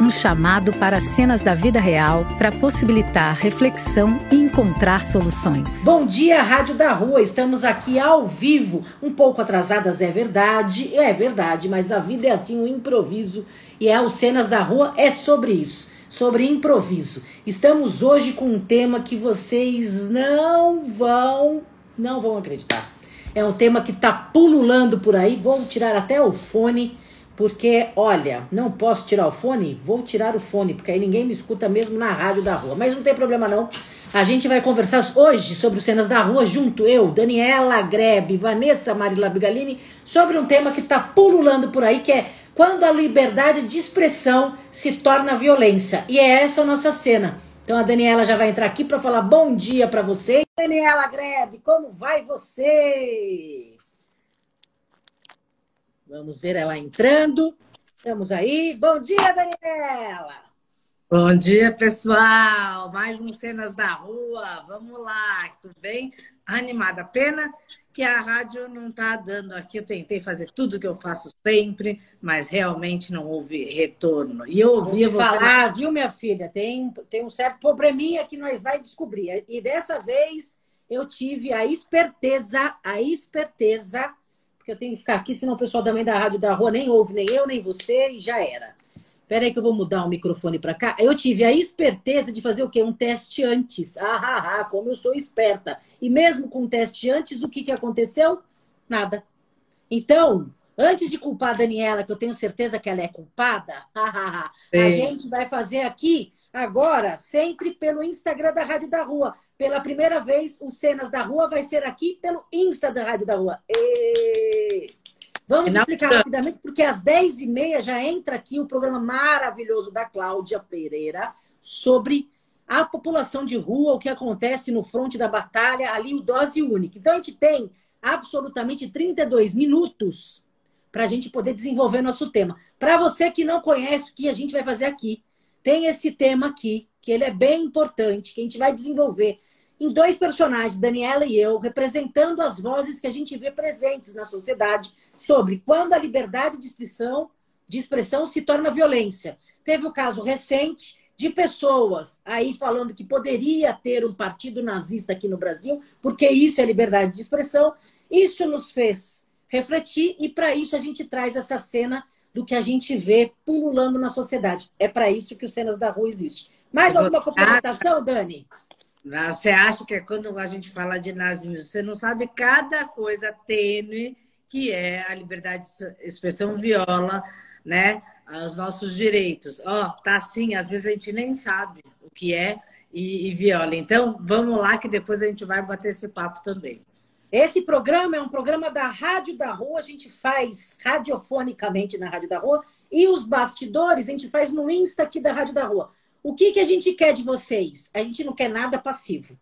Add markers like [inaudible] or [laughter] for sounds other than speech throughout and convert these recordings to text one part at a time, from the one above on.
um chamado para cenas da vida real para possibilitar reflexão e encontrar soluções. Bom dia, Rádio da Rua. Estamos aqui ao vivo, um pouco atrasadas, é verdade, é verdade, mas a vida é assim, um improviso e é o Cenas da Rua é sobre isso, sobre improviso. Estamos hoje com um tema que vocês não vão, não vão acreditar. É um tema que está pululando por aí. Vou tirar até o fone porque, olha, não posso tirar o fone? Vou tirar o fone, porque aí ninguém me escuta mesmo na rádio da rua. Mas não tem problema não. A gente vai conversar hoje sobre cenas da rua, junto eu, Daniela Grebe, Vanessa Marila Bigalini, sobre um tema que está pululando por aí, que é quando a liberdade de expressão se torna violência. E é essa a nossa cena. Então a Daniela já vai entrar aqui para falar bom dia para você. Daniela Grebe, como vai você? Vamos ver ela entrando. Estamos aí. Bom dia, Daniela! Bom dia, pessoal! Mais um Cenas da Rua. Vamos lá, tudo bem? Animada. Pena que a rádio não está dando aqui. Eu tentei fazer tudo que eu faço sempre, mas realmente não houve retorno. E eu ouvi você. falar, viu, minha filha? Tem, tem um certo probleminha que nós vai descobrir. E dessa vez eu tive a esperteza, a esperteza porque eu tenho que ficar aqui, senão o pessoal também da rádio da rua nem ouve, nem eu, nem você, e já era. Espera aí que eu vou mudar o microfone para cá. Eu tive a esperteza de fazer o quê? Um teste antes. Ah, ah, ah, como eu sou esperta. E mesmo com o teste antes, o que, que aconteceu? Nada. Então, antes de culpar a Daniela, que eu tenho certeza que ela é culpada, [laughs] a gente vai fazer aqui, agora, sempre pelo Instagram da Rádio da Rua. Pela primeira vez, o Cenas da Rua vai ser aqui pelo Insta da Rádio da Rua. E... Vamos explicar rapidamente, porque às 10h30 já entra aqui o programa maravilhoso da Cláudia Pereira sobre a população de rua, o que acontece no fronte da batalha, ali o dose única. Então a gente tem absolutamente 32 minutos para a gente poder desenvolver nosso tema. Para você que não conhece o que a gente vai fazer aqui, tem esse tema aqui, que ele é bem importante, que a gente vai desenvolver em dois personagens, Daniela e eu, representando as vozes que a gente vê presentes na sociedade sobre quando a liberdade de expressão, de expressão se torna violência. Teve o caso recente de pessoas aí falando que poderia ter um partido nazista aqui no Brasil, porque isso é liberdade de expressão. Isso nos fez refletir e para isso a gente traz essa cena do que a gente vê pululando na sociedade. É para isso que o Cenas da Rua existe. Mais alguma complementação, Dani? Você acha que é quando a gente fala de nazismo, você não sabe cada coisa tênue que é a liberdade de expressão viola, né, os nossos direitos. Ó, oh, tá assim, às vezes a gente nem sabe o que é e, e viola. Então, vamos lá que depois a gente vai bater esse papo também. Esse programa é um programa da Rádio da Rua, a gente faz radiofonicamente na Rádio da Rua e os bastidores a gente faz no Insta aqui da Rádio da Rua. O que, que a gente quer de vocês? A gente não quer nada passivo.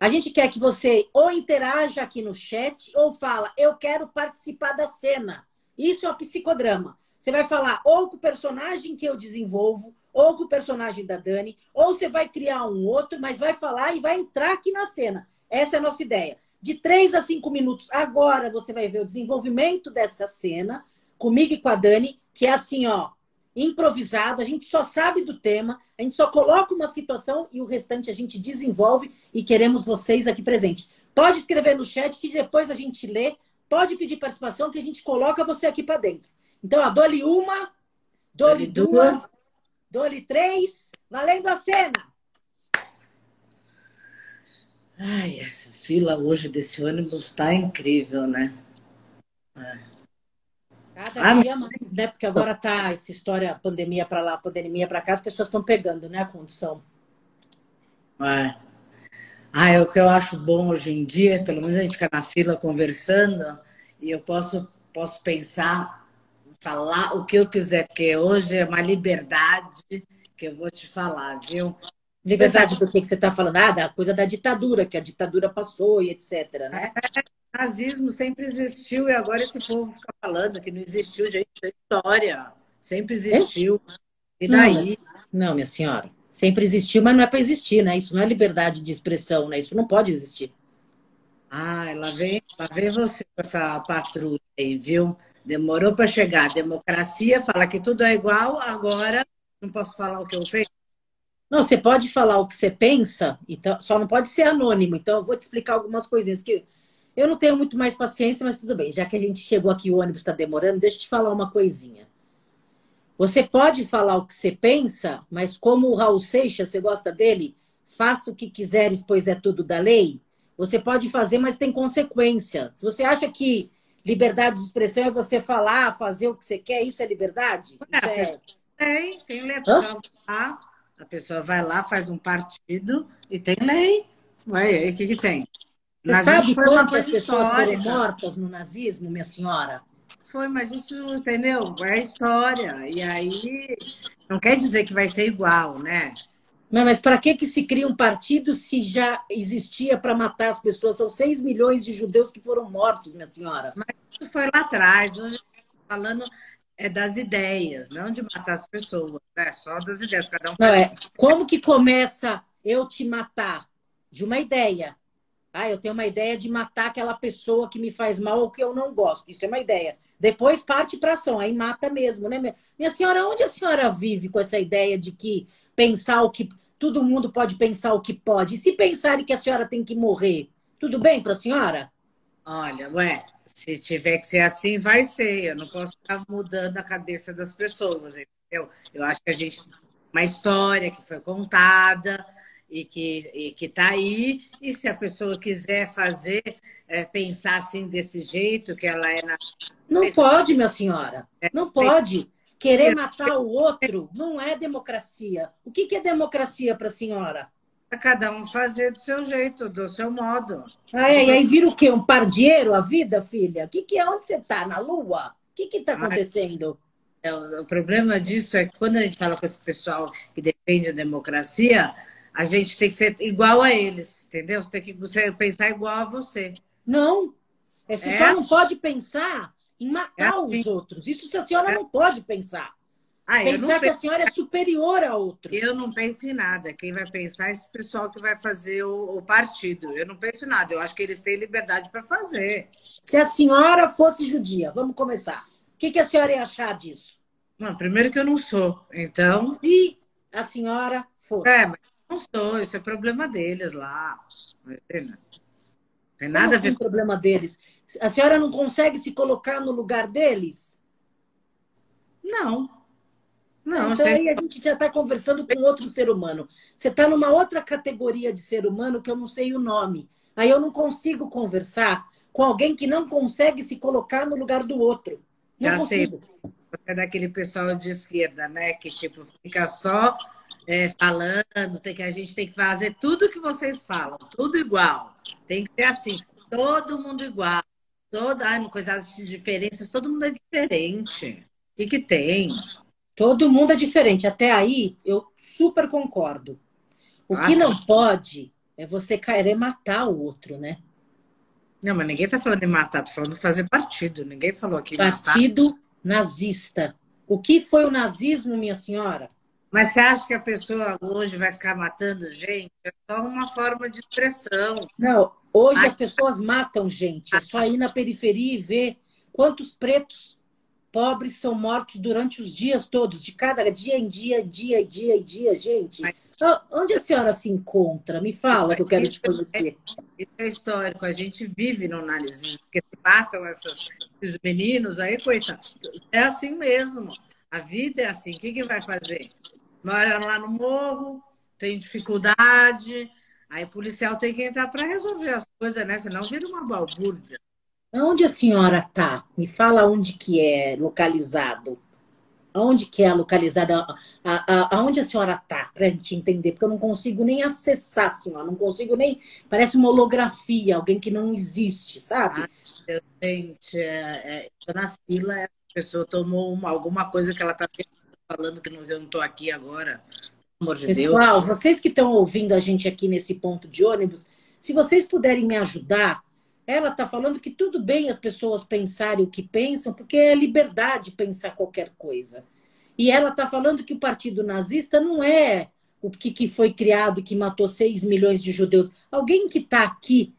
A gente quer que você ou interaja aqui no chat ou fala, eu quero participar da cena. Isso é um psicodrama. Você vai falar ou com o personagem que eu desenvolvo, ou com o personagem da Dani, ou você vai criar um outro, mas vai falar e vai entrar aqui na cena. Essa é a nossa ideia. De três a cinco minutos, agora você vai ver o desenvolvimento dessa cena, comigo e com a Dani, que é assim, ó, improvisado, a gente só sabe do tema, a gente só coloca uma situação e o restante a gente desenvolve e queremos vocês aqui presentes. Pode escrever no chat que depois a gente lê, pode pedir participação que a gente coloca você aqui para dentro. Então, ó, dole uma, dole duas, dole três, valendo a cena! Ai, essa fila hoje desse ônibus está incrível, né? É. Cada ah, dia mais, né? Porque agora tá essa história, pandemia para lá, pandemia para cá, as pessoas estão pegando, né, a condição. É. Ah, é o que eu acho bom hoje em dia, pelo menos a gente fica na fila conversando e eu posso, posso pensar, falar o que eu quiser, porque hoje é uma liberdade que eu vou te falar, viu? Liberdade do que, que você está falando? Ah, da coisa da ditadura, que a ditadura passou e etc, né? nazismo sempre existiu e agora esse povo fica falando que não existiu, gente, é história. Sempre existiu. É? E daí? Não, não, minha senhora. Sempre existiu, mas não é para existir, né? Isso não é liberdade de expressão, né? Isso não pode existir. Ah, ela vem, ela vem você com essa patrulha aí, viu? Demorou para chegar. Democracia fala que tudo é igual, agora não posso falar o que eu penso. Não, você pode falar o que você pensa, então, só não pode ser anônimo. Então, eu vou te explicar algumas coisinhas que eu não tenho muito mais paciência, mas tudo bem. Já que a gente chegou aqui, o ônibus está demorando, deixa eu te falar uma coisinha. Você pode falar o que você pensa, mas como o Raul Seixas, você gosta dele? Faça o que quiseres, pois é tudo da lei. Você pode fazer, mas tem consequência. Se você acha que liberdade de expressão é você falar, fazer o que você quer, isso é liberdade? É, isso é... Tem, tem letra lá. A pessoa vai lá, faz um partido e tem lei. Ué, o que, que tem? Você sabe quantas pessoas histórica. foram mortas no nazismo, minha senhora? Foi, mas isso, entendeu? É história. E aí, não quer dizer que vai ser igual, né? Não, mas para que, que se cria um partido se já existia para matar as pessoas? São 6 milhões de judeus que foram mortos, minha senhora. Mas isso foi lá atrás. Hoje falando é das ideias, não de matar as pessoas, né? Só das ideias. Cada um não, é. Como que começa eu te matar? De uma ideia. Ah, eu tenho uma ideia de matar aquela pessoa que me faz mal ou que eu não gosto. Isso é uma ideia. Depois parte para ação, aí mata mesmo, né? Minha senhora, onde a senhora vive com essa ideia de que pensar o que. Todo mundo pode pensar o que pode. E se pensarem que a senhora tem que morrer, tudo bem para a senhora? Olha, ué, se tiver que ser assim, vai ser. Eu não posso ficar mudando a cabeça das pessoas, entendeu? Eu acho que a gente. Uma história que foi contada e que está aí. E se a pessoa quiser fazer, é, pensar assim desse jeito, que ela é na. Não pode, minha senhora. É, não pode. Querer matar o outro não é democracia. O que, que é democracia para a senhora? Para cada um fazer do seu jeito, do seu modo. Ah, é? E aí vira o quê? Um pardieiro a vida, filha? O que, que é? Onde você está? Na Lua? O que está acontecendo? É, o, o problema disso é que quando a gente fala com esse pessoal que defende a democracia, a gente tem que ser igual a eles, entendeu? Você tem que você pensar igual a você. Não. É, você é? só não pode pensar em matar é assim. os outros. Isso a senhora é. não pode pensar. Ah, pensar que a senhora é superior a outro. Eu não penso em nada. Quem vai pensar é esse pessoal que vai fazer o, o partido. Eu não penso em nada. Eu acho que eles têm liberdade para fazer. Se a senhora fosse judia, vamos começar. O que, que a senhora ia achar disso? Não, primeiro que eu não sou. Então. Se a senhora fosse. É, mas não sou. Isso é problema deles lá. Não tem nada a ver assim, com problema deles. A senhora não consegue se colocar no lugar deles? Não. Não, então aí a gente já está conversando com outro ser humano. Você está numa outra categoria de ser humano que eu não sei o nome. Aí eu não consigo conversar com alguém que não consegue se colocar no lugar do outro. Não já consigo. Sei. Você é daquele pessoal de esquerda, né? Que tipo fica só é, falando, tem que a gente tem que fazer tudo que vocês falam, tudo igual. Tem que ser assim, todo mundo igual. Toda, ai, uma coisa de diferenças, todo mundo é diferente. O que, que tem? Todo mundo é diferente. Até aí, eu super concordo. O ah, que não pode é você querer matar o outro, né? Não, mas ninguém tá falando de matar, tô falando de fazer partido. Ninguém falou aqui. Partido matar. nazista. O que foi o nazismo, minha senhora? Mas você acha que a pessoa hoje vai ficar matando gente? É só uma forma de expressão. Não, hoje as pessoas matam gente. É só ir na periferia e ver quantos pretos pobres são mortos durante os dias todos, de cada dia em dia, dia, dia, dia, gente. Mas... Onde a senhora se encontra? Me fala que eu quero te conhecer. É, isso é histórico. A gente vive no análise, porque se matam essas, esses meninos aí, coitado. É assim mesmo. A vida é assim. O que, que vai fazer? mora lá no morro, tem dificuldade, aí o policial tem que entrar para resolver as coisas, né? Senão vira uma balbúrdia. Onde a senhora está? Me fala onde que é localizado. Onde que é localizado? Aonde a senhora está? Para a gente entender, porque eu não consigo nem acessar, senhora. Não consigo nem. Parece uma holografia, alguém que não existe, sabe? Ah, gente, é, é, na fila, a pessoa tomou uma, alguma coisa que ela está falando que não, eu não estou aqui agora. Pelo amor de Pessoal, Deus. vocês que estão ouvindo a gente aqui nesse ponto de ônibus, se vocês puderem me ajudar, Ela está falando que tudo bem as pessoas pensarem o que pensam, porque é liberdade pensar qualquer coisa. E ela está falando que o partido nazista não é o que, que foi criado, que matou 6 milhões de judeus. Alguém que está aqui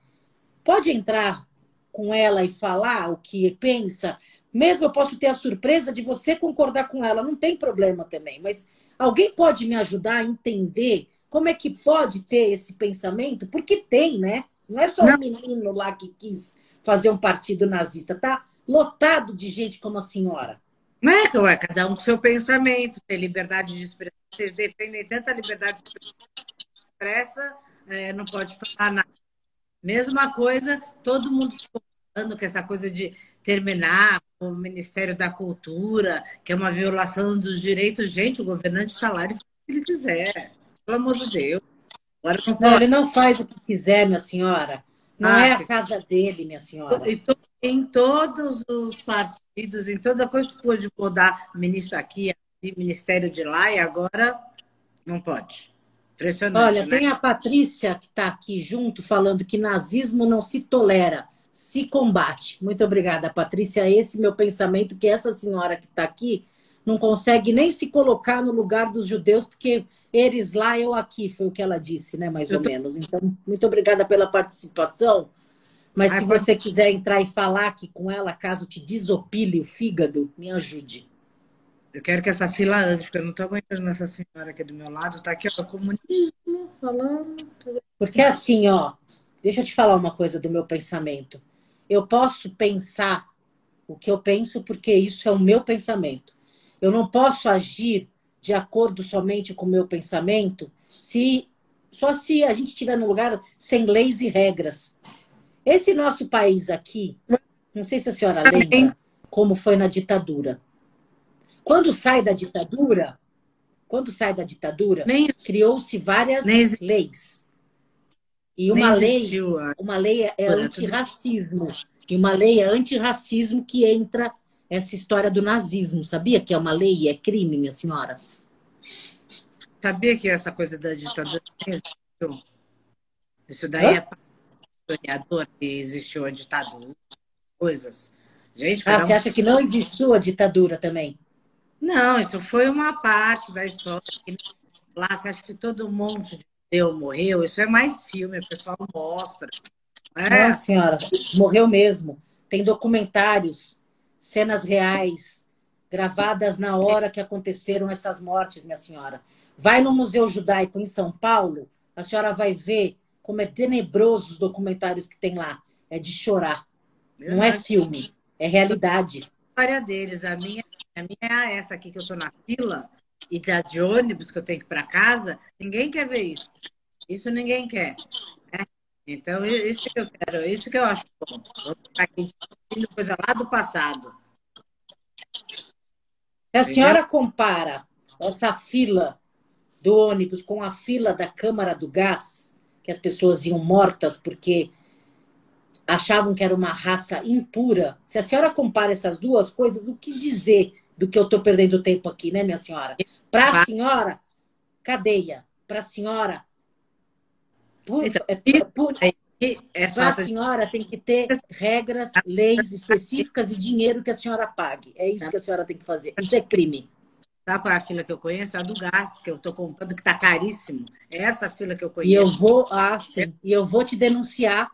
pode entrar com ela e falar o que pensa, mesmo eu posso ter a surpresa de você concordar com ela, não tem problema também, mas alguém pode me ajudar a entender como é que pode ter esse pensamento? Porque tem, né? Não é só o um menino lá que quis fazer um partido nazista, tá lotado de gente como a senhora. Não é, ué, cada um com seu pensamento, tem liberdade de expressão. Vocês defendem tanta liberdade de expressa, é, não pode falar nada. Mesma coisa, todo mundo ficou falando que essa coisa de terminar o Ministério da Cultura, que é uma violação dos direitos. Gente, o governante está lá e faz o que ele quiser. Pelo amor de Deus. Agora não, não ele não faz o que quiser, minha senhora. Não ah, é a casa dele, minha senhora. Em todos os partidos, em toda coisa que pôde mudar ministro aqui, ministério de lá, e agora não pode. Impressionante. Olha, né? tem a Patrícia que está aqui junto falando que nazismo não se tolera se combate. Muito obrigada, Patrícia. Esse meu pensamento que essa senhora que está aqui não consegue nem se colocar no lugar dos judeus, porque eles lá, eu aqui, foi o que ela disse, né? Mais ou tô... menos. Então, muito obrigada pela participação. Mas Ai, se você quiser entrar e falar aqui com ela, caso te desopile o fígado, me ajude. Eu quero que essa fila ande, porque eu não estou aguentando essa senhora aqui do meu lado. Está aqui, ó, comunismo, falando. Porque assim, ó, Deixa eu te falar uma coisa do meu pensamento. Eu posso pensar o que eu penso porque isso é o meu pensamento. Eu não posso agir de acordo somente com o meu pensamento se só se a gente estiver num lugar sem leis e regras. Esse nosso país aqui, não sei se a senhora lembra como foi na ditadura. Quando sai da ditadura, quando sai da ditadura, criou-se várias leis. E uma lei, uma lei é, é antirracismo. E uma lei é antirracismo que entra essa história do nazismo. Sabia que é uma lei e é crime, minha senhora? Sabia que essa coisa da ditadura? Isso daí Hã? é historiador que existiu a ditadura, coisas. Gente, ah, você um... acha que não existiu a ditadura também? Não, isso foi uma parte da história. Lá, você acha que todo mundo de Deu, morreu, isso é mais filme, o pessoal mostra. É. Não, senhora, morreu mesmo. Tem documentários, cenas reais, gravadas na hora que aconteceram essas mortes, minha senhora. Vai no Museu Judaico em São Paulo, a senhora vai ver como é tenebroso os documentários que tem lá. É de chorar. Eu não é filme, é realidade. A história deles, a minha, a minha é essa aqui que eu tô na fila e tá de ônibus que eu tenho que ir para casa, ninguém quer ver isso. Isso ninguém quer. Então, isso que eu quero, isso que eu acho bom. Vou ficar aqui discutindo coisa lá do passado. Se a senhora compara essa fila do ônibus com a fila da Câmara do Gás, que as pessoas iam mortas porque achavam que era uma raça impura, se a senhora compara essas duas coisas, o que dizer do que eu estou perdendo tempo aqui, né, minha senhora? Para a senhora, cadeia. Para a senhora, então, é, é, é para a senhora tem que ter regras, leis específicas e dinheiro que a senhora pague. É isso que a senhora tem que fazer. Isso é crime. Sabe qual é a fila que eu conheço? A do gás, que eu estou comprando, que está caríssimo. É essa fila que eu conheço. E eu vou, ah, sim, e eu vou te denunciar.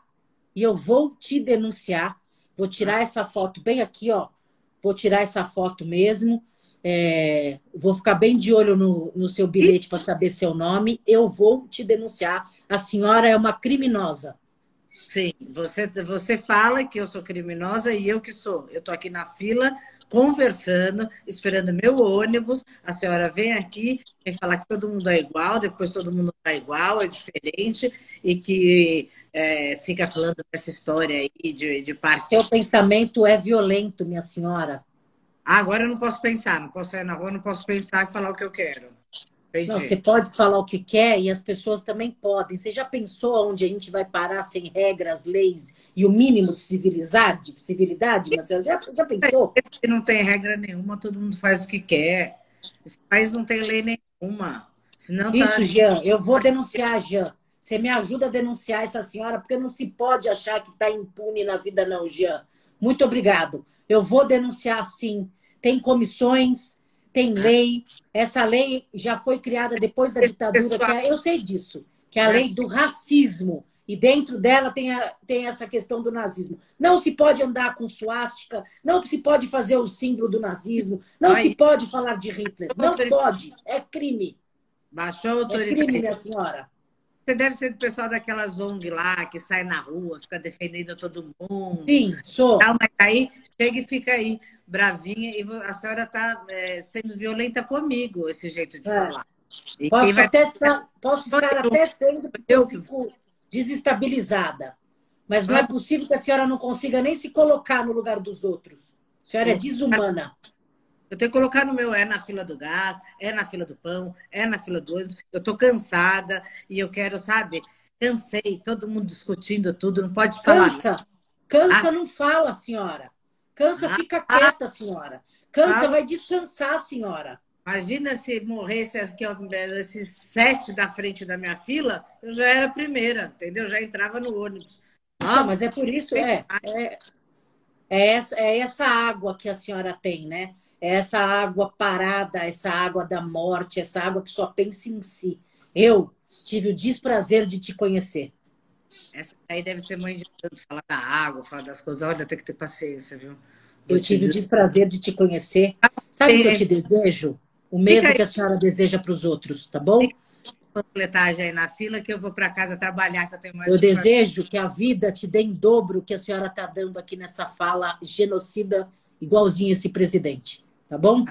E eu vou te denunciar. Vou tirar essa foto bem aqui, ó vou tirar essa foto mesmo. É, vou ficar bem de olho no, no seu bilhete para saber seu nome. Eu vou te denunciar. A senhora é uma criminosa. Sim, você, você fala que eu sou criminosa e eu que sou. Eu estou aqui na fila conversando, esperando meu ônibus. A senhora vem aqui e fala que todo mundo é igual, depois todo mundo é igual, é diferente, e que é, fica falando dessa história aí de, de parte. Seu pensamento é violento, minha senhora. Ah, agora eu não posso pensar, não posso sair na rua, não posso pensar e falar o que eu quero. Entendi. Não, você pode falar o que quer e as pessoas também podem. Você já pensou onde a gente vai parar sem regras, leis e o mínimo de civilidade? De civilidade, mas já, já pensou? Se não tem regra nenhuma, todo mundo faz o que quer. Esse país não tem lei nenhuma. Senão Isso, tá... Jean, eu vou denunciar, Jean. Você me ajuda a denunciar essa senhora, porque não se pode achar que está impune na vida, não, Jean. Muito obrigado. Eu vou denunciar sim. Tem comissões, tem lei. Essa lei já foi criada depois da ditadura. É, eu sei disso, que é a lei do racismo. E dentro dela tem, a, tem essa questão do nazismo. Não se pode andar com suástica, não se pode fazer o símbolo do nazismo, não Ai. se pode falar de Hitler. Não pode. É crime. Baixou a autoridade. É crime, minha senhora. Você deve ser do pessoal daquela ONG lá, que sai na rua, fica defendendo todo mundo. Sim, sou. Não, mas aí chega e fica aí, bravinha, e a senhora está é, sendo violenta comigo, esse jeito de é. falar. E posso, até estar, posso estar eu, até sendo, eu fico desestabilizada. Mas não é possível que a senhora não consiga nem se colocar no lugar dos outros. A senhora é desumana. Eu tenho que colocar no meu é na fila do gás, é na fila do pão, é na fila do ônibus. Eu estou cansada e eu quero, sabe? Cansei, todo mundo discutindo tudo, não pode falar. Cansa, cansa, ah. não fala, senhora. Cansa, ah. fica quieta, senhora. Cansa, ah. vai descansar, senhora. Imagina se morresse aqui, esses sete da frente da minha fila, eu já era a primeira, entendeu? Já entrava no ônibus. Ah, mas é por isso, é, é, é, essa, é essa água que a senhora tem, né? Essa água parada, essa água da morte, essa água que só pensa em si. Eu tive o desprazer de te conhecer. Essa aí deve ser mãe de tanto falar da água, falar das coisas. Olha, tem que ter paciência, viu? Vou eu tive dizer... o desprazer de te conhecer. Sabe o que eu te desejo? O mesmo que a senhora deseja para os outros, tá bom? Panfletagem aí na fila que eu vou para casa trabalhar, que eu tenho mais Eu desejo que a vida te dê em dobro o que a senhora está dando aqui nessa fala genocida, igualzinho esse presidente. Tá bom?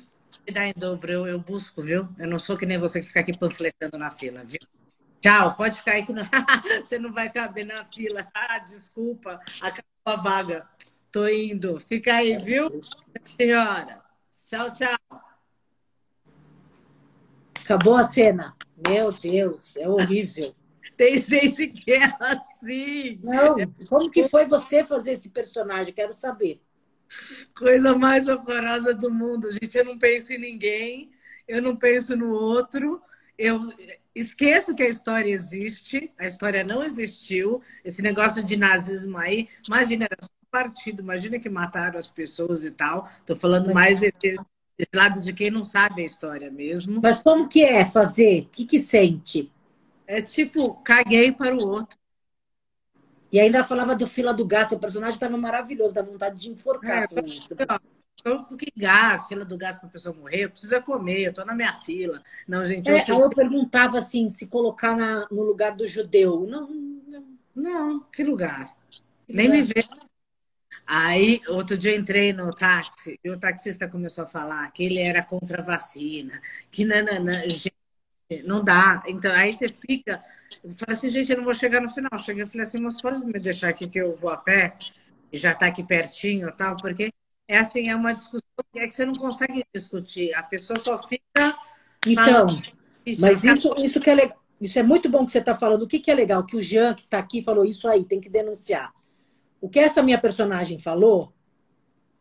Me dá em dobro, eu, eu busco, viu? Eu não sou que nem você que fica aqui panfletando na fila, viu? Tchau, pode ficar aí que não... [laughs] você não vai caber na fila. Ah, desculpa, acabou a vaga. Tô indo. Fica aí, viu, senhora? Tchau, tchau. Acabou a cena. Meu Deus, é horrível. [laughs] Tem gente que é assim. Não, como que foi você fazer esse personagem? Quero saber. Coisa mais horrorosa do mundo, gente. Eu não penso em ninguém, eu não penso no outro. Eu esqueço que a história existe, a história não existiu. Esse negócio de nazismo aí, imagina, era só um partido, imagina que mataram as pessoas e tal. Estou falando mais de, desse lado de quem não sabe a história mesmo. Mas como que é fazer? O que, que sente? É tipo, caguei para o outro. E ainda falava do fila do gás, seu personagem estava maravilhoso, dá vontade de enforcar. É, então, que gás, fila do gás para a pessoa morrer, eu preciso comer, eu estou na minha fila. Não, gente. É, eu, eu perguntava assim, se colocar na, no lugar do judeu. Não, não, não que lugar? Que Nem lugar? me vê Aí, outro dia entrei no táxi e o taxista começou a falar que ele era contra a vacina, que nananã, gente, não dá. Então, aí você fica, fala assim, gente, eu não vou chegar no final. Cheguei e falei assim, mas pode me deixar aqui que eu vou a pé? E já está aqui pertinho tal, porque é assim, é uma discussão é que você não consegue discutir. A pessoa só fica. Então, mas isso, isso que é legal. Isso é muito bom que você está falando. O que, que é legal? Que o Jean, que está aqui, falou isso aí, tem que denunciar. O que essa minha personagem falou,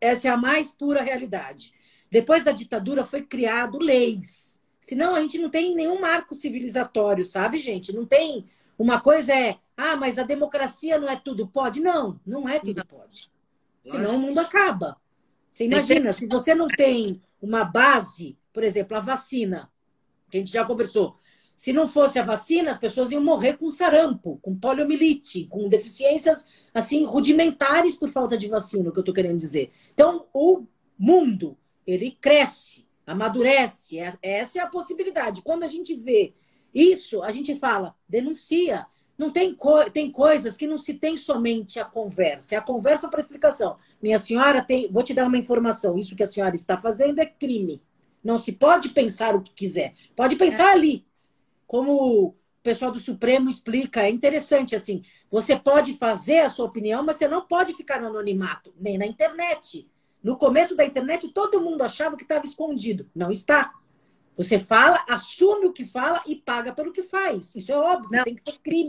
essa é a mais pura realidade. Depois da ditadura foi criado leis. Senão a gente não tem nenhum marco civilizatório, sabe, gente? Não tem. Uma coisa é, ah, mas a democracia não é tudo pode. Não, não é tudo pode. Senão o mundo acaba. Você imagina, se você não tem uma base, por exemplo, a vacina, que a gente já conversou. Se não fosse a vacina, as pessoas iam morrer com sarampo, com poliomielite, com deficiências assim rudimentares por falta de vacina, o que eu estou querendo dizer. Então, o mundo, ele cresce, amadurece. É, essa é a possibilidade. Quando a gente vê isso, a gente fala, denuncia. Não tem, co tem coisas que não se tem somente a conversa, é a conversa para explicação. Minha senhora tem, vou te dar uma informação, isso que a senhora está fazendo é crime. Não se pode pensar o que quiser. Pode pensar é. ali, como o pessoal do Supremo explica, é interessante assim. Você pode fazer a sua opinião, mas você não pode ficar no anonimato, nem na internet. No começo da internet, todo mundo achava que estava escondido. Não está. Você fala, assume o que fala e paga pelo que faz. Isso é óbvio, não, tem que ter crime.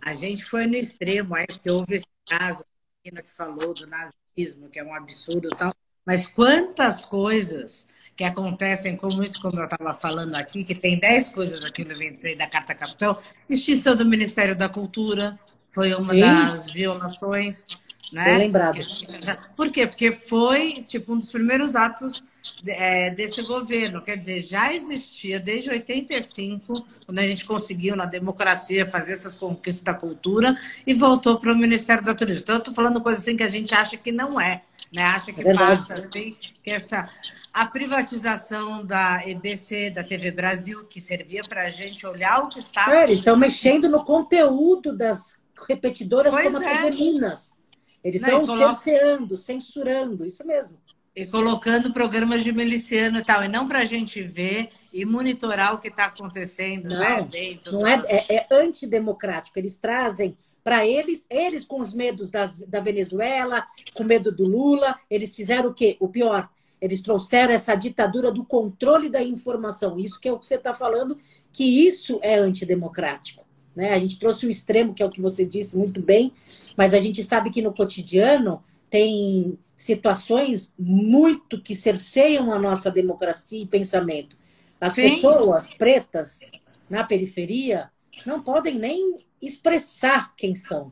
A gente foi no extremo, aí que houve esse caso que falou do nazismo, que é um absurdo e tal. Mas quantas coisas que acontecem, como isso, como eu estava falando aqui, que tem 10 coisas aqui no da Carta Capital, extinção do Ministério da Cultura, foi uma Sim. das violações, né? lembrado. [laughs] Por quê? Porque foi, tipo, um dos primeiros atos é, desse governo. Quer dizer, já existia desde 85, quando a gente conseguiu na democracia fazer essas conquistas da cultura e voltou para o Ministério da Turismo. Então, eu estou falando coisa assim que a gente acha que não é, né? Acha que é passa assim, que essa a privatização da EBC, da TV Brasil, que servia para a gente olhar o que estava. É, eles estão mexendo no conteúdo das repetidoras pois como é. a TV Minas. Eles estão coloca... cerceando, censurando, isso mesmo. E colocando programas de miliciano e tal, e não para a gente ver e monitorar o que está acontecendo não, né, dentro. Não é, é, é antidemocrático. Eles trazem para eles, eles com os medos das, da Venezuela, com medo do Lula, eles fizeram o quê? O pior, eles trouxeram essa ditadura do controle da informação. Isso que é o que você está falando, que isso é antidemocrático. Né? A gente trouxe o extremo, que é o que você disse muito bem, mas a gente sabe que no cotidiano tem situações muito que cerceiam a nossa democracia e pensamento. As Sim. pessoas pretas na periferia não podem nem expressar quem são.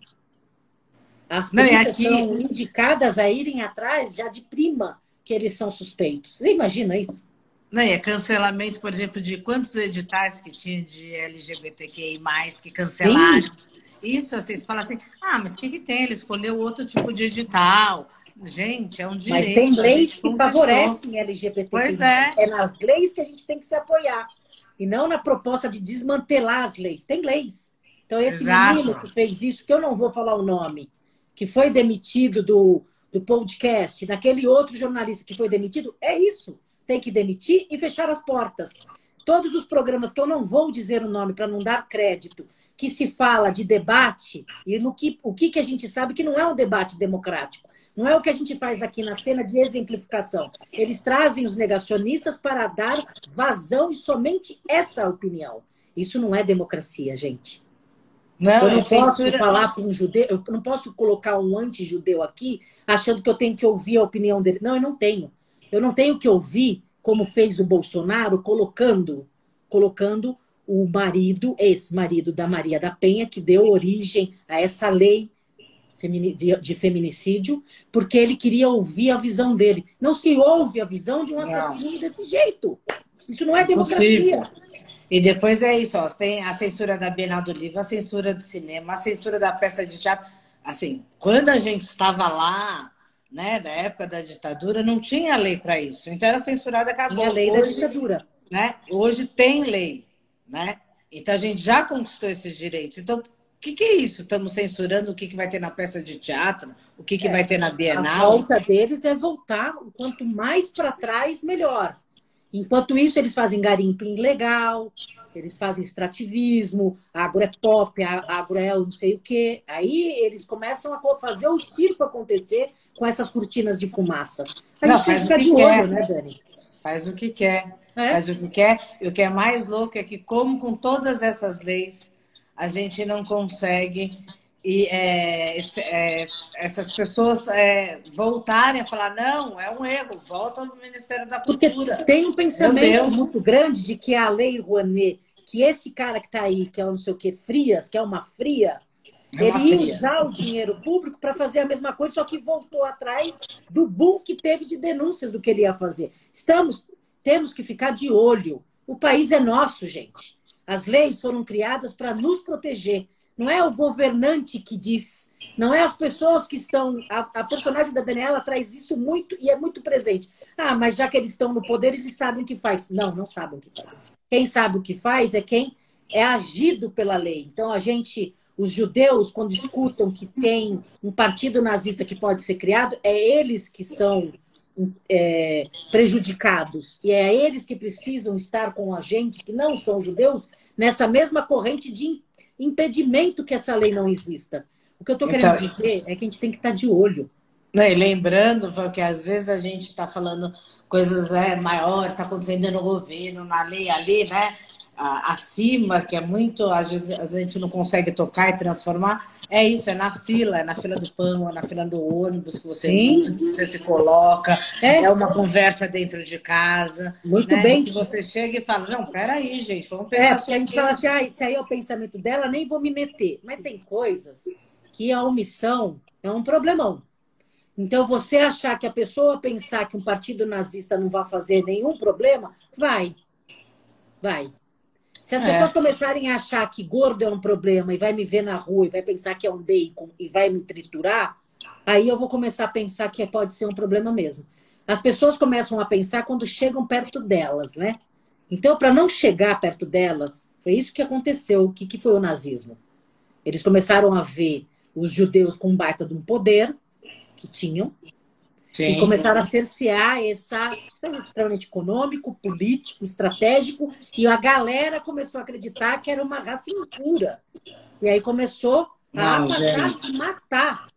As pessoas aqui... são indicadas a irem atrás já de prima que eles são suspeitos. Você imagina isso? Não, é cancelamento, por exemplo, de quantos editais que tinha de LGBTQI, que cancelaram. Sim. Isso, assim, você fala assim, ah, mas o que, que tem? Ele escolheu outro tipo de edital. Gente, é um direito. Mas tem leis que favorecem LGBTQI. Pois é. É nas leis que a gente tem que se apoiar. E não na proposta de desmantelar as leis. Tem leis. Então, esse Exato. menino que fez isso, que eu não vou falar o nome, que foi demitido do, do podcast, daquele outro jornalista que foi demitido, é isso. Tem que demitir e fechar as portas. Todos os programas que eu não vou dizer o nome para não dar crédito, que se fala de debate, e no que, o que, que a gente sabe que não é um debate democrático. Não é o que a gente faz aqui na cena de exemplificação. Eles trazem os negacionistas para dar vazão e somente essa opinião. Isso não é democracia, gente. Não, eu não posso censura... falar para um judeu, eu não posso colocar um anti-judeu aqui achando que eu tenho que ouvir a opinião dele. Não, eu não tenho. Eu não tenho que ouvir, como fez o Bolsonaro, colocando, colocando o marido, ex-marido da Maria da Penha, que deu origem a essa lei de feminicídio, porque ele queria ouvir a visão dele. Não se ouve a visão de um assassino não. desse jeito. Isso não é democracia. E depois é isso, ó, tem a censura da Bienal do Livro, a censura do cinema, a censura da peça de teatro. Assim, quando a gente estava lá, né, da época da ditadura, não tinha lei para isso. Então era censurada, acabou. Tinha lei Hoje, da ditadura. Né? Hoje tem lei, né? Então a gente já conquistou esses direitos. Então, o que, que é isso? Estamos censurando o que, que vai ter na peça de teatro, o que, que é, vai ter na Bienal. A volta deles é voltar, quanto mais para trás, melhor. Enquanto isso, eles fazem garimpo ilegal, eles fazem extrativismo, agro é pop, agro é não sei o quê. Aí eles começam a fazer o circo acontecer com essas cortinas de fumaça. A não, gente fica de olho, quer. né, Dani? Faz o que quer. É? Faz o que quer. E o que é mais louco é que, como com todas essas leis, a gente não consegue e é, é, essas pessoas é, voltarem a falar, não, é um erro, volta ao Ministério da Cultura. Porque tem um pensamento muito grande de que a lei Rouanet, que esse cara que está aí, que é não sei o que, Frias, que é uma fria, é ele ia usar o dinheiro público para fazer a mesma coisa, só que voltou atrás do boom que teve de denúncias do que ele ia fazer. Estamos, temos que ficar de olho. O país é nosso, gente. As leis foram criadas para nos proteger. Não é o governante que diz, não é as pessoas que estão. A, a, personagem da Daniela traz isso muito e é muito presente. Ah, mas já que eles estão no poder, eles sabem o que faz. Não, não sabem o que faz. Quem sabe o que faz é quem é agido pela lei. Então a gente, os judeus, quando escutam que tem um partido nazista que pode ser criado, é eles que são é, prejudicados. E é eles que precisam estar com a gente, que não são judeus, nessa mesma corrente de impedimento que essa lei não exista. O que eu estou querendo então, dizer é que a gente tem que estar tá de olho. Né, e lembrando que às vezes a gente está falando coisas é, maiores, está acontecendo no governo, na lei ali, né? Acima, que é muito, às vezes a gente não consegue tocar e transformar, é isso, é na fila, é na fila do pão, é na fila do ônibus que você, você se coloca, é. é. uma conversa dentro de casa. Muito né? bem. Que você chega e fala, não, peraí, gente, vamos pensar. É, porque a gente fala assim, ah, esse aí é o pensamento dela, nem vou me meter. Mas tem coisas que a omissão é um problemão. Então, você achar que a pessoa pensar que um partido nazista não vai fazer nenhum problema, vai. Vai. Se as é. pessoas começarem a achar que gordo é um problema e vai me ver na rua e vai pensar que é um bacon e vai me triturar, aí eu vou começar a pensar que pode ser um problema mesmo. As pessoas começam a pensar quando chegam perto delas, né? Então, para não chegar perto delas, foi isso que aconteceu. O que, que foi o nazismo? Eles começaram a ver os judeus com um baita de um poder que tinham, Sim. E começaram a cercear essa extremamente econômico, político, estratégico, e a galera começou a acreditar que era uma raça impura. E aí começou a Não, matar, matar,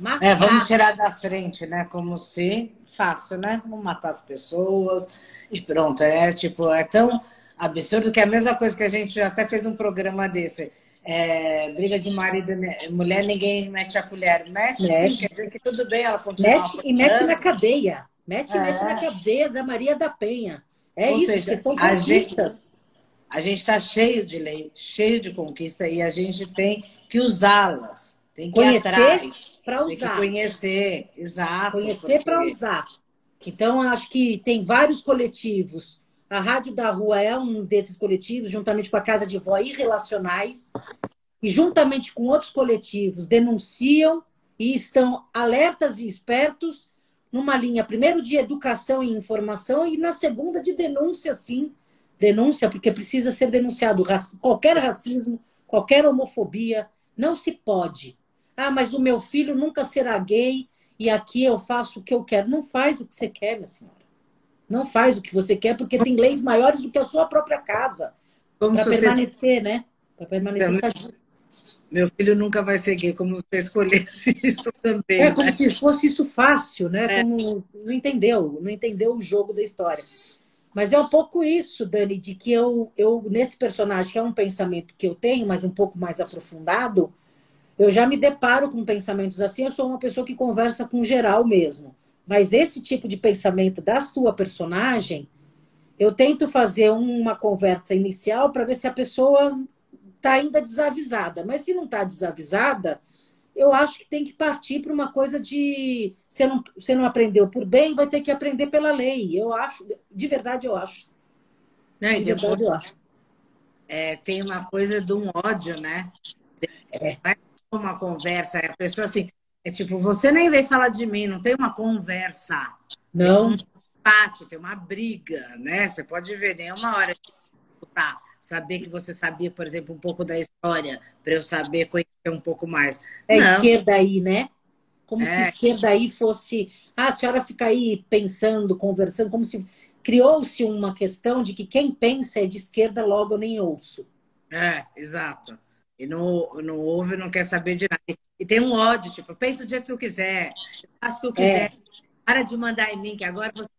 matar. É, vamos tirar da frente, né? Como se fácil, né? Vamos matar as pessoas e pronto. É tipo, é tão absurdo que é a mesma coisa que a gente até fez um programa desse é, briga de marido e mulher, ninguém mete a colher. Mete, mete. Sim, quer dizer que tudo bem, ela continua. Mete e mete na cadeia. Mete e é. mete na cadeia da Maria da Penha. É Ou isso, seja, são a gente a gente está cheio de lei, cheio de conquista e a gente tem que usá-las. Tem que conhecer atrás. Para usar. Tem que conhecer, exato. Conhecer porque... para usar. Então, acho que tem vários coletivos a Rádio da Rua é um desses coletivos, juntamente com a Casa de Vó Irrelacionais, e juntamente com outros coletivos, denunciam e estão alertas e espertos numa linha, primeiro, de educação e informação, e na segunda, de denúncia, sim. Denúncia, porque precisa ser denunciado qualquer racismo, qualquer homofobia, não se pode. Ah, mas o meu filho nunca será gay e aqui eu faço o que eu quero. Não faz o que você quer, minha senhora. Não faz o que você quer, porque tem leis maiores do que a sua própria casa. Para permanecer, você... né? Para permanecer então, Meu filho nunca vai ser gay, como você escolhesse [laughs] isso também. É, né? como se fosse isso fácil, né? É. Como não entendeu, não entendeu o jogo da história. Mas é um pouco isso, Dani, de que eu, eu, nesse personagem, que é um pensamento que eu tenho, mas um pouco mais aprofundado, eu já me deparo com pensamentos assim. Eu sou uma pessoa que conversa com geral mesmo. Mas esse tipo de pensamento da sua personagem, eu tento fazer uma conversa inicial para ver se a pessoa está ainda desavisada. Mas se não está desavisada, eu acho que tem que partir para uma coisa de você não, você não aprendeu por bem, vai ter que aprender pela lei. Eu acho, de verdade, eu acho. Não, de depois, verdade, eu acho. É, tem uma coisa de um ódio, né? É. Uma conversa, a pessoa assim, é tipo, você nem vem falar de mim, não tem uma conversa. Não. Tem um empate, tem uma briga, né? Você pode ver, nem uma hora de tá, saber que você sabia, por exemplo, um pouco da história, para eu saber conhecer um pouco mais. É não. esquerda aí, né? Como é. se esquerda aí fosse. Ah, a senhora fica aí pensando, conversando, como se criou-se uma questão de que quem pensa é de esquerda, logo eu nem ouço. É, exato. E não, não ouve, não quer saber de nada. E tem um ódio, tipo, pensa o jeito que eu quiser, faço o que eu quiser. É. Para de mandar em mim, que agora você.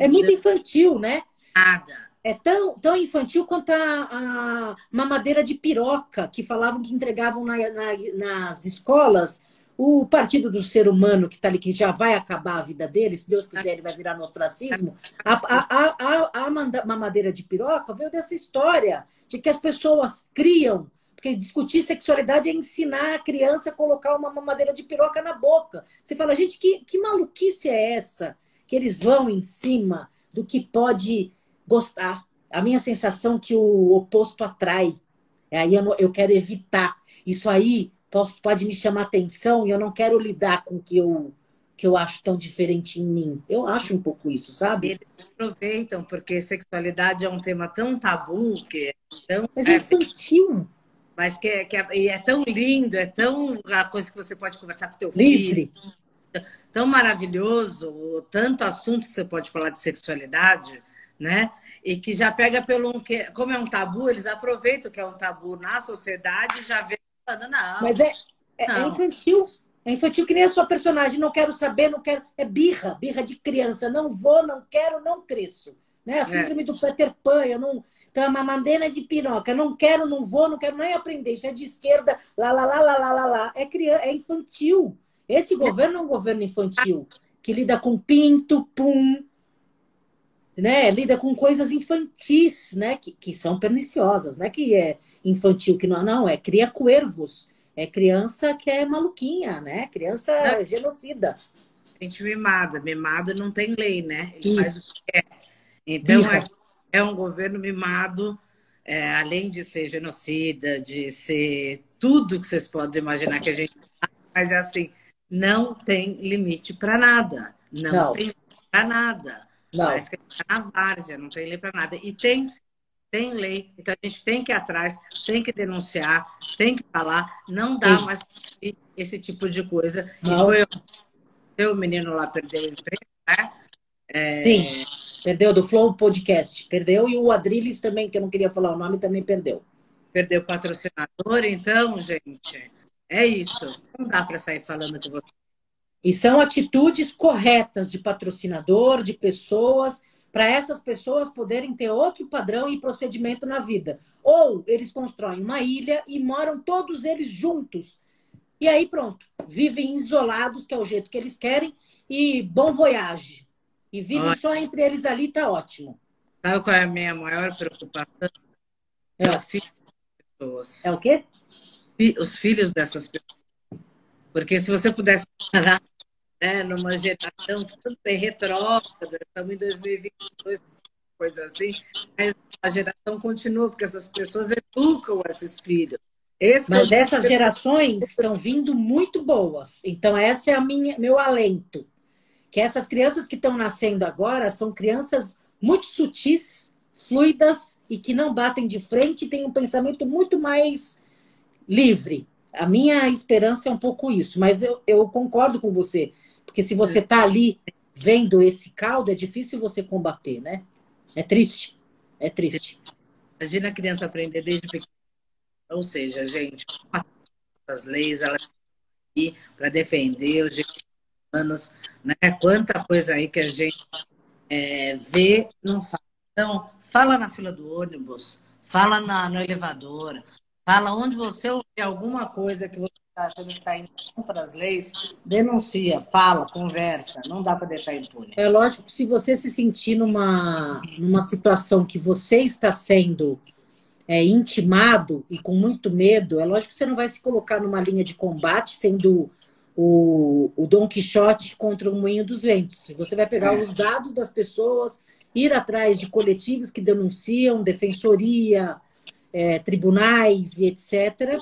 É muito infantil, né? Nada. É tão, tão infantil quanto a, a mamadeira de piroca, que falavam que entregavam na, na, nas escolas o partido do ser humano que está ali, que já vai acabar a vida dele, se Deus quiser, ele vai virar no ostracismo. A, a, a, a mamadeira de piroca veio dessa história de que as pessoas criam porque discutir sexualidade é ensinar a criança a colocar uma mamadeira de piroca na boca. Você fala, gente, que, que maluquice é essa? Que eles vão em cima do que pode gostar. A minha sensação é que o oposto atrai. Aí eu, eu quero evitar. Isso aí pode, pode me chamar atenção e eu não quero lidar com o que eu, que eu acho tão diferente em mim. Eu acho um pouco isso, sabe? Eles aproveitam, porque sexualidade é um tema tão tabu, que é tão. Mas é infantil mas que, é, que é, e é tão lindo, é tão a coisa que você pode conversar com teu Livre. filho, tão maravilhoso, tanto assunto que você pode falar de sexualidade, né? E que já pega pelo que, como é um tabu, eles aproveitam que é um tabu na sociedade e já vê falando não. Mas é, é, é infantil. É infantil que nem a sua personagem. Não quero saber, não quero. É birra, birra de criança. Não vou, não quero, não cresço. Né? A síndrome é. do Peter Pan, eu não. Então, é uma mandena de piroca. Eu não quero, não vou, não quero nem aprender. Isso é de esquerda, lá, lá, lá, lá, lá, lá, lá. É, criança, é infantil. Esse governo é um governo infantil, que lida com pinto, pum, né? Lida com coisas infantis, né? Que, que são perniciosas, não é que é infantil que não, não, é cria coervos. É criança que é maluquinha, né? Criança não. genocida. Gente mimada, mimado não tem lei, né? Ele Isso. faz o que quer. Então, é, é um governo mimado, é, além de ser genocida, de ser tudo que vocês podem imaginar que a gente mas é assim, não tem limite para nada. Não, não. tem limite para nada. Não. Parece que a gente está na várzea, não tem lei para nada. E tem, tem lei, então a gente tem que ir atrás, tem que denunciar, tem que falar. Não dá Sim. mais esse tipo de coisa. Não. E foi o menino lá perdeu o emprego, né? É... Sim, perdeu do Flow Podcast. Perdeu e o Adriles também, que eu não queria falar o nome, também perdeu. Perdeu patrocinador, então, gente, é isso. Não dá para sair falando de você. E são atitudes corretas de patrocinador, de pessoas, para essas pessoas poderem ter outro padrão e procedimento na vida. Ou eles constroem uma ilha e moram todos eles juntos. E aí pronto, vivem isolados, que é o jeito que eles querem, e bom voyage. E vivem só entre eles ali, tá ótimo. Sabe qual é a minha maior preocupação? É, é o filho das pessoas. É o quê? Os filhos dessas pessoas. Porque se você pudesse parar né, numa geração tudo bem retrógrada, estamos em 2022, coisa assim, mas a geração continua, porque essas pessoas educam esses filhos. Esse mas essas gerações estão vindo muito boas. Então, essa é a minha meu alento que essas crianças que estão nascendo agora são crianças muito sutis, fluidas e que não batem de frente e têm um pensamento muito mais livre. A minha esperança é um pouco isso, mas eu, eu concordo com você, porque se você está ali vendo esse caldo, é difícil você combater, né? É triste, é triste. Imagina a criança aprender desde pequeno. Ou seja, gente, as leis, elas para defender os direitos anos, né? Quanta coisa aí que a gente é, vê, não fala. Então, fala na fila do ônibus, fala na, no elevador, fala onde você ouvir alguma coisa que você está achando que está indo contra as leis, denuncia, fala, conversa, não dá para deixar impune. É lógico que se você se sentir numa, numa situação que você está sendo é, intimado e com muito medo, é lógico que você não vai se colocar numa linha de combate sendo o, o Dom Quixote contra o Moinho dos Ventos. Você vai pegar é. os dados das pessoas, ir atrás de coletivos que denunciam, defensoria, é, tribunais e etc.,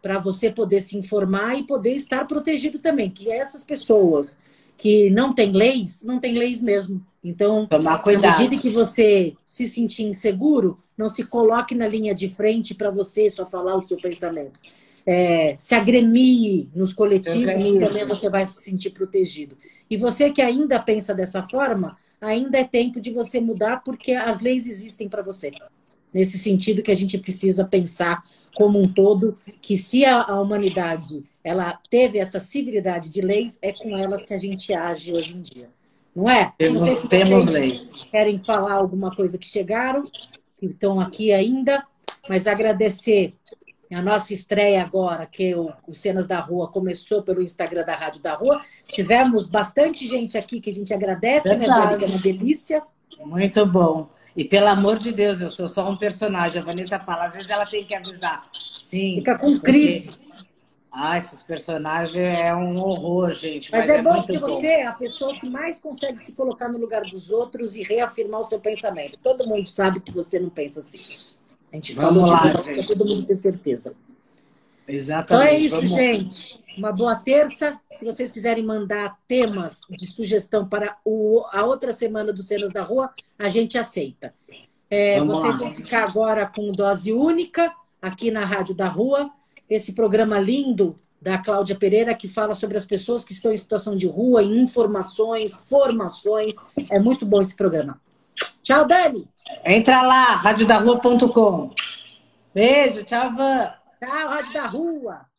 para você poder se informar e poder estar protegido também. Que essas pessoas que não têm leis, não têm leis mesmo. Então, Tomar cuidado. à medida que você se sentir inseguro, não se coloque na linha de frente para você só falar o seu pensamento é, se agremie nos coletivos, também você vai se sentir protegido. E você que ainda pensa dessa forma, ainda é tempo de você mudar, porque as leis existem para você. Nesse sentido que a gente precisa pensar como um todo, que se a, a humanidade ela teve essa civilidade de leis, é com elas que a gente age hoje em dia. Não é? Temos, Não se temos leis. Querem falar alguma coisa que chegaram, que estão aqui ainda, mas agradecer a nossa estreia agora, que o, o Cenas da Rua começou pelo Instagram da Rádio da Rua. Tivemos bastante gente aqui que a gente agradece, né, Verdade. né, Dani? É uma delícia. Muito bom. E pelo amor de Deus, eu sou só um personagem. A Vanessa fala, às vezes ela tem que avisar. Sim. Fica com crise. Ah, esses personagens é um horror, gente. Mas, mas é, é, bom porque bom. você é a pessoa que mais consegue se colocar no lugar dos outros e reafirmar o seu pensamento. Todo mundo sabe que você não pensa assim. A gente Vamos falou lá, para todo mundo ter certeza. Exatamente. Então é isso, Vamos... gente. Uma boa terça. Se vocês quiserem mandar temas de sugestão para o, a outra semana do Cenas da Rua, a gente aceita. É, vocês lá. vão ficar agora com dose única aqui na Rádio da Rua. Esse programa lindo da Cláudia Pereira, que fala sobre as pessoas que estão em situação de rua, em informações, formações. É muito bom esse programa. Tchau, Dani! Entra lá, radiodarrua.com. Beijo, tchau, Van. Tchau, Rádio da Rua.